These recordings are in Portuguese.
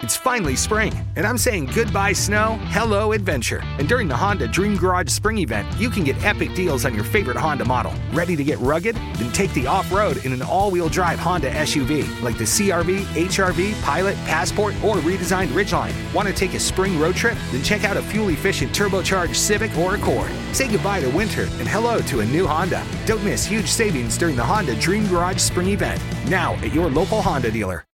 It's finally spring, and I'm saying goodbye snow, hello adventure. And during the Honda Dream Garage Spring event, you can get epic deals on your favorite Honda model. Ready to get rugged? Then take the off road in an all wheel drive Honda SUV like the CRV, HRV, Pilot, Passport, or redesigned Ridgeline. Want to take a spring road trip? Then check out a fuel efficient turbocharged Civic or Accord. Say goodbye to winter and hello to a new Honda. Don't miss huge savings during the Honda Dream Garage Spring event. Now at your local Honda dealer.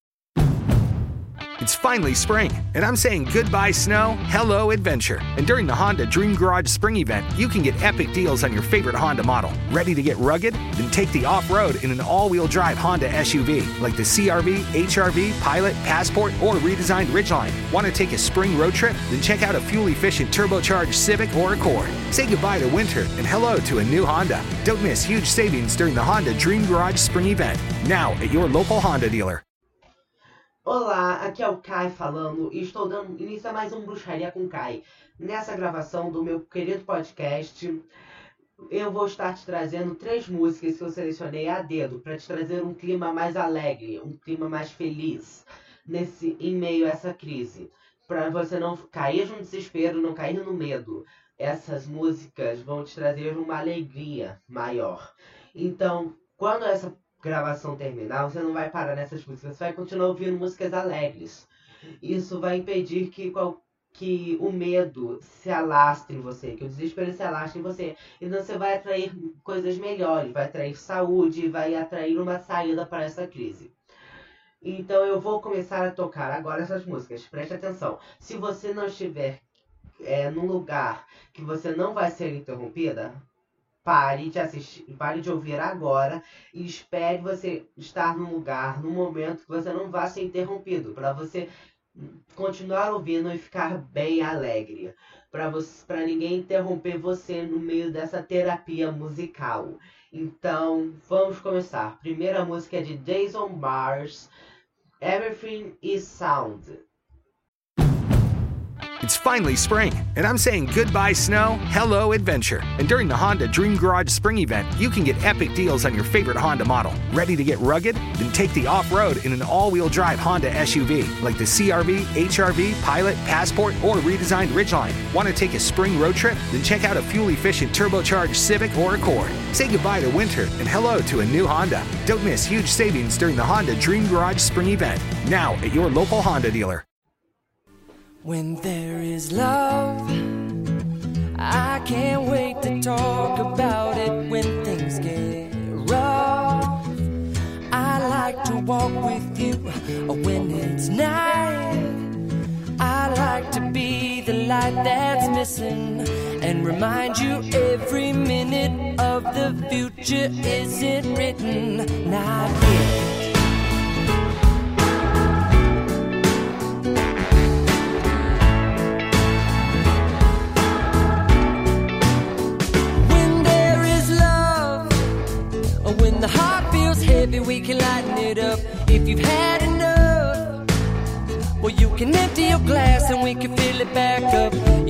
It's finally spring, and I'm saying goodbye snow, hello adventure. And during the Honda Dream Garage Spring event, you can get epic deals on your favorite Honda model. Ready to get rugged? Then take the off road in an all wheel drive Honda SUV like the CRV, HRV, Pilot, Passport, or redesigned Ridgeline. Want to take a spring road trip? Then check out a fuel efficient turbocharged Civic or Accord. Say goodbye to winter and hello to a new Honda. Don't miss huge savings during the Honda Dream Garage Spring event. Now at your local Honda dealer. Olá, aqui é o Kai falando e estou dando início a mais um Bruxaria com Kai. Nessa gravação do meu querido podcast, eu vou estar te trazendo três músicas que eu selecionei a dedo para te trazer um clima mais alegre, um clima mais feliz nesse em meio a essa crise, para você não cair no desespero, não cair no medo. Essas músicas vão te trazer uma alegria maior. Então, quando essa gravação terminar, você não vai parar nessas músicas, você vai continuar ouvindo músicas alegres. Isso vai impedir que, qual, que o medo se alastre em você, que o desespero se alastre em você. Então você vai atrair coisas melhores, vai atrair saúde, vai atrair uma saída para essa crise. Então eu vou começar a tocar agora essas músicas. Preste atenção. Se você não estiver é, num lugar que você não vai ser interrompida, pare de assistir, pare de ouvir agora e espere você estar num lugar, num momento que você não vá ser interrompido, para você continuar ouvindo e ficar bem alegre, para você, para ninguém interromper você no meio dessa terapia musical. Então, vamos começar. Primeira música é de Jason Mars, Everything is Sound. It's finally spring, and I'm saying goodbye snow, hello adventure. And during the Honda Dream Garage Spring event, you can get epic deals on your favorite Honda model. Ready to get rugged? Then take the off road in an all wheel drive Honda SUV like the CRV, HRV, Pilot, Passport, or redesigned Ridgeline. Want to take a spring road trip? Then check out a fuel efficient turbocharged Civic or Accord. Say goodbye to winter and hello to a new Honda. Don't miss huge savings during the Honda Dream Garage Spring event. Now at your local Honda dealer. When there is love, I can't wait to talk about it when things get rough. I like to walk with you when it's night. I like to be the light that's missing and remind you every minute of the future isn't written, not yet.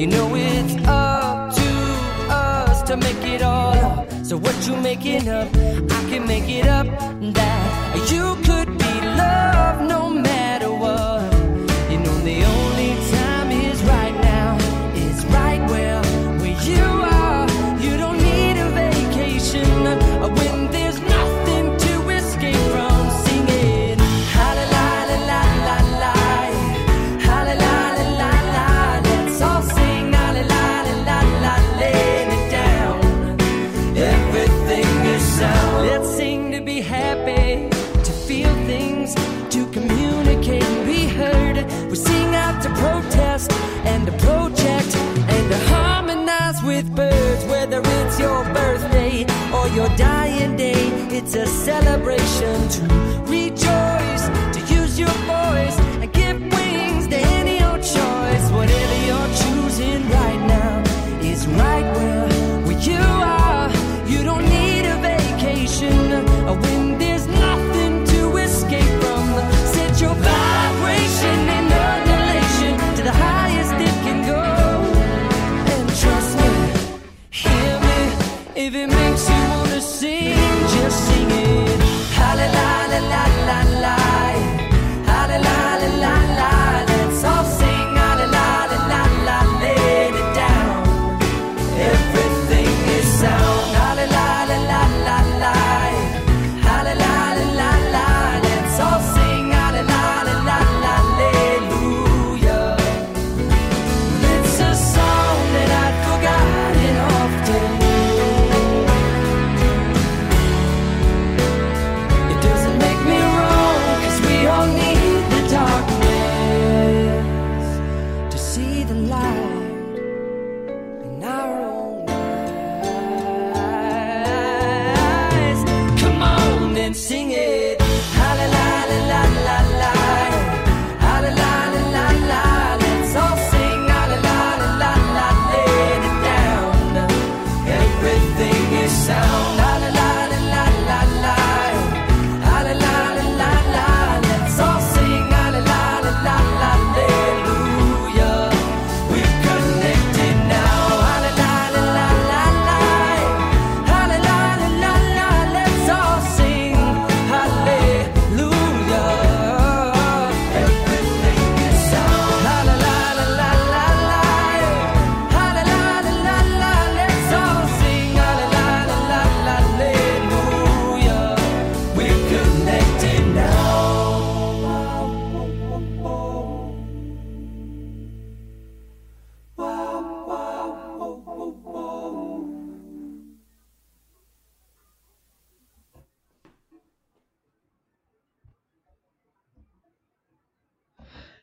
You know it's up to us to make it all up. So what you making up, I can make it up. That you with birds. Whether it's your birthday or your dying day, it's a celebration to rejoice, to use your voice and give wings If it makes you wanna sing, just sing it. La la la la la la.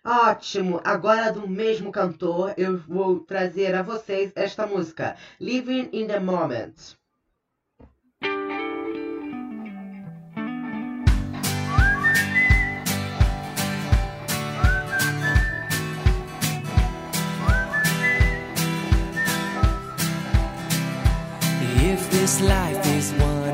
Ótimo! Agora do mesmo cantor, eu vou trazer a vocês esta música, Living in the Moment. If this life is one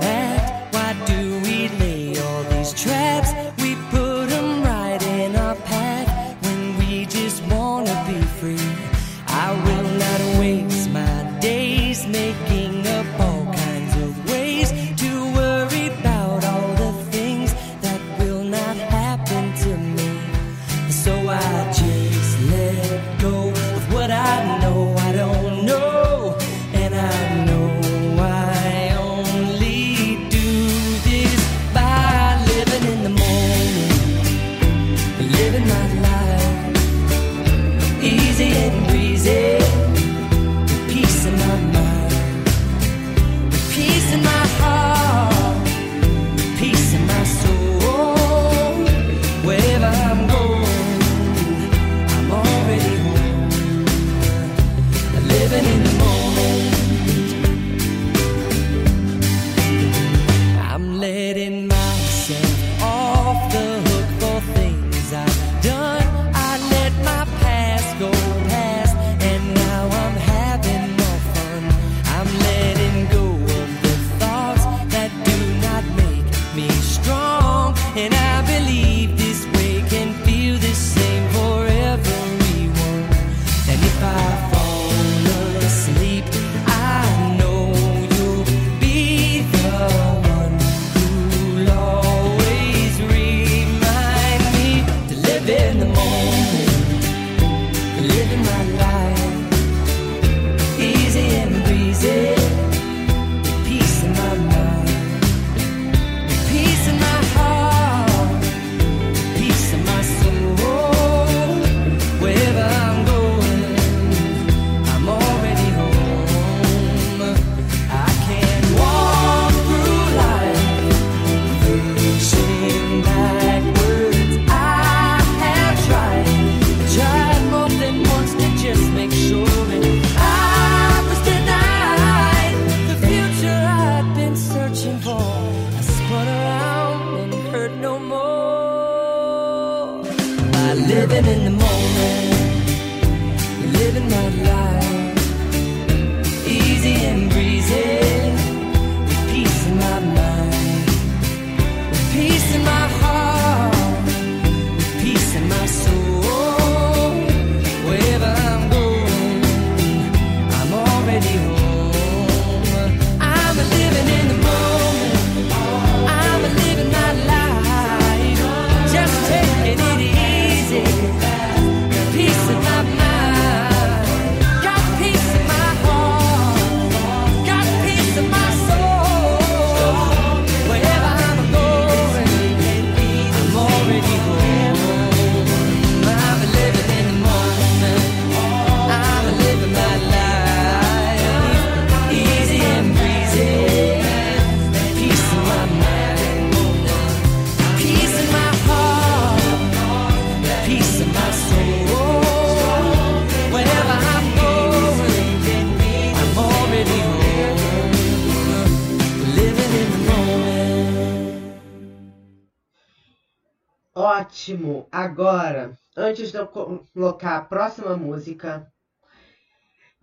último, agora, antes de eu colocar a próxima música,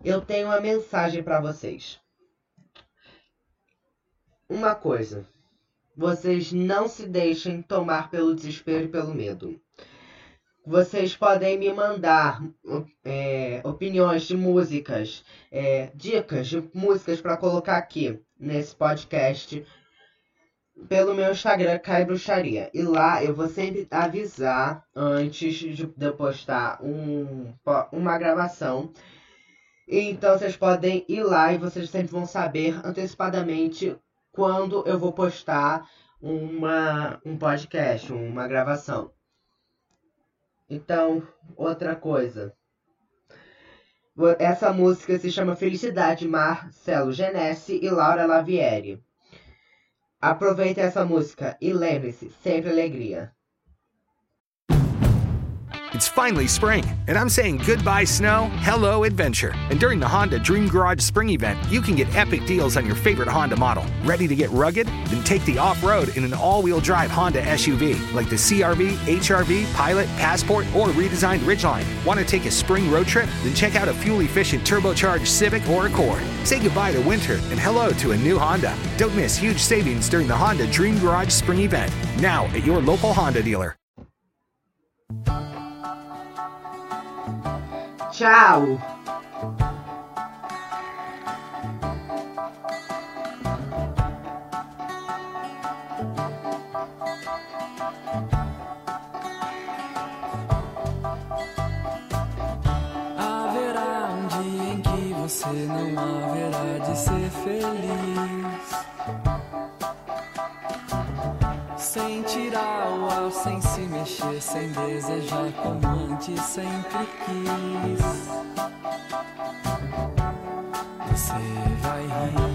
eu tenho uma mensagem para vocês. Uma coisa, vocês não se deixem tomar pelo desespero e pelo medo. Vocês podem me mandar é, opiniões de músicas, é, dicas de músicas para colocar aqui nesse podcast pelo meu Instagram, Cai Bruxaria. E lá eu vou sempre avisar antes de eu postar um, uma gravação. Então vocês podem ir lá e vocês sempre vão saber antecipadamente quando eu vou postar uma, um podcast, uma gravação. Então, outra coisa. Essa música se chama Felicidade, Marcelo Genesse e Laura Lavieri. Aproveite essa música e lembre-se, sempre alegria. It's finally spring, and I'm saying goodbye snow, hello adventure. And during the Honda Dream Garage Spring Event, you can get epic deals on your favorite Honda model. Ready to get rugged? Then take the off road in an all wheel drive Honda SUV like the CRV, HRV, Pilot, Passport, or redesigned Ridgeline. Want to take a spring road trip? Then check out a fuel efficient turbocharged Civic or Accord. Say goodbye to winter and hello to a new Honda. Don't miss huge savings during the Honda Dream Garage Spring Event. Now at your local Honda dealer. Tchau! Haverá um dia em que você não haverá de ser feliz. Mexer, sem desejar como antes sempre quis. Você vai rir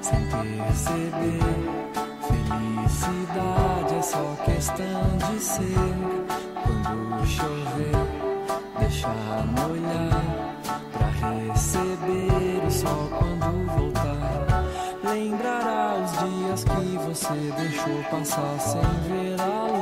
sem perceber. Felicidade é só questão de ser. Quando chover, deixar molhar pra receber o sol quando voltar. Lembrará os dias que você deixou passar sem ver a luz.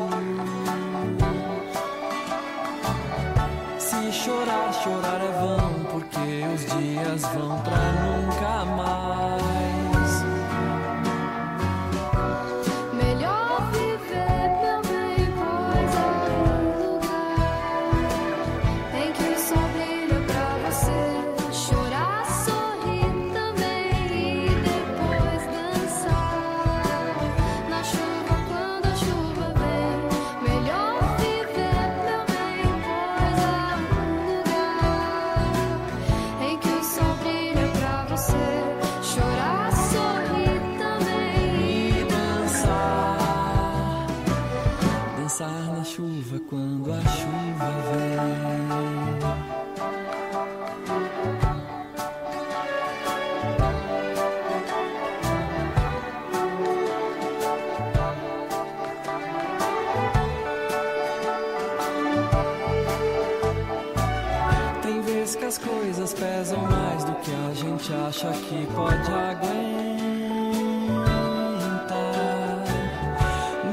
Acha que pode aguentar.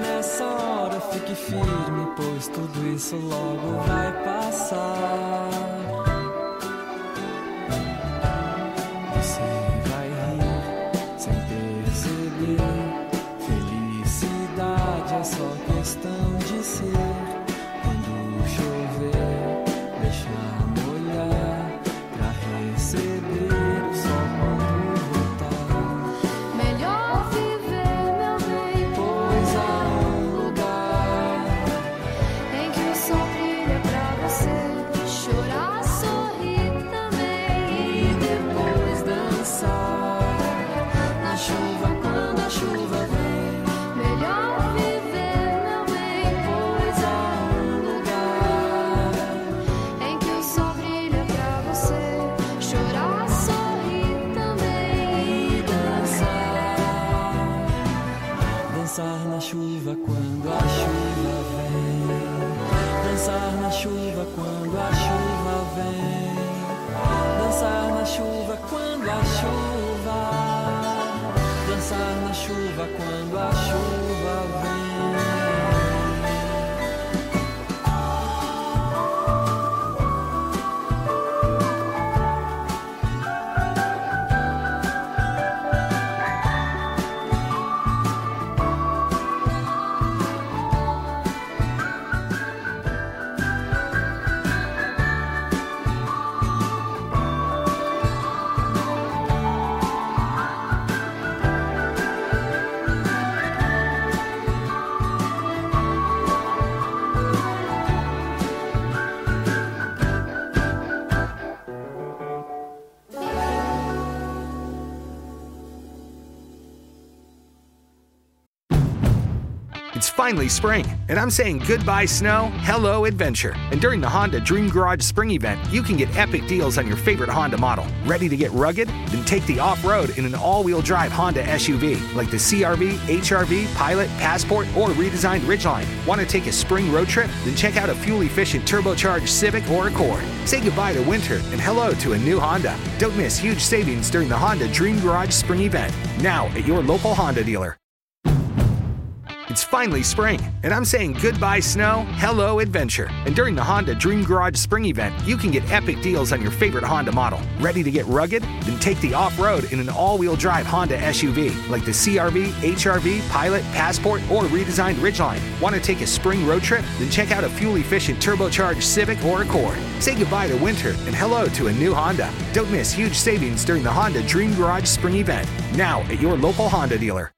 Nessa hora fique firme, pois tudo isso logo vai passar. Você vai rir sem perceber. Felicidade é só questão de ser. Finally spring, and I'm saying goodbye snow, hello adventure. And during the Honda Dream Garage Spring event, you can get epic deals on your favorite Honda model. Ready to get rugged? Then take the off road in an all wheel drive Honda SUV like the CRV, HRV, Pilot, Passport, or redesigned Ridgeline. Want to take a spring road trip? Then check out a fuel efficient turbocharged Civic or Accord. Say goodbye to winter and hello to a new Honda. Don't miss huge savings during the Honda Dream Garage Spring event. Now at your local Honda dealer. It's finally spring, and I'm saying goodbye snow, hello adventure. And during the Honda Dream Garage Spring event, you can get epic deals on your favorite Honda model. Ready to get rugged? Then take the off road in an all wheel drive Honda SUV like the CRV, HRV, Pilot, Passport, or redesigned Ridgeline. Want to take a spring road trip? Then check out a fuel efficient turbocharged Civic or Accord. Say goodbye to winter and hello to a new Honda. Don't miss huge savings during the Honda Dream Garage Spring event. Now at your local Honda dealer.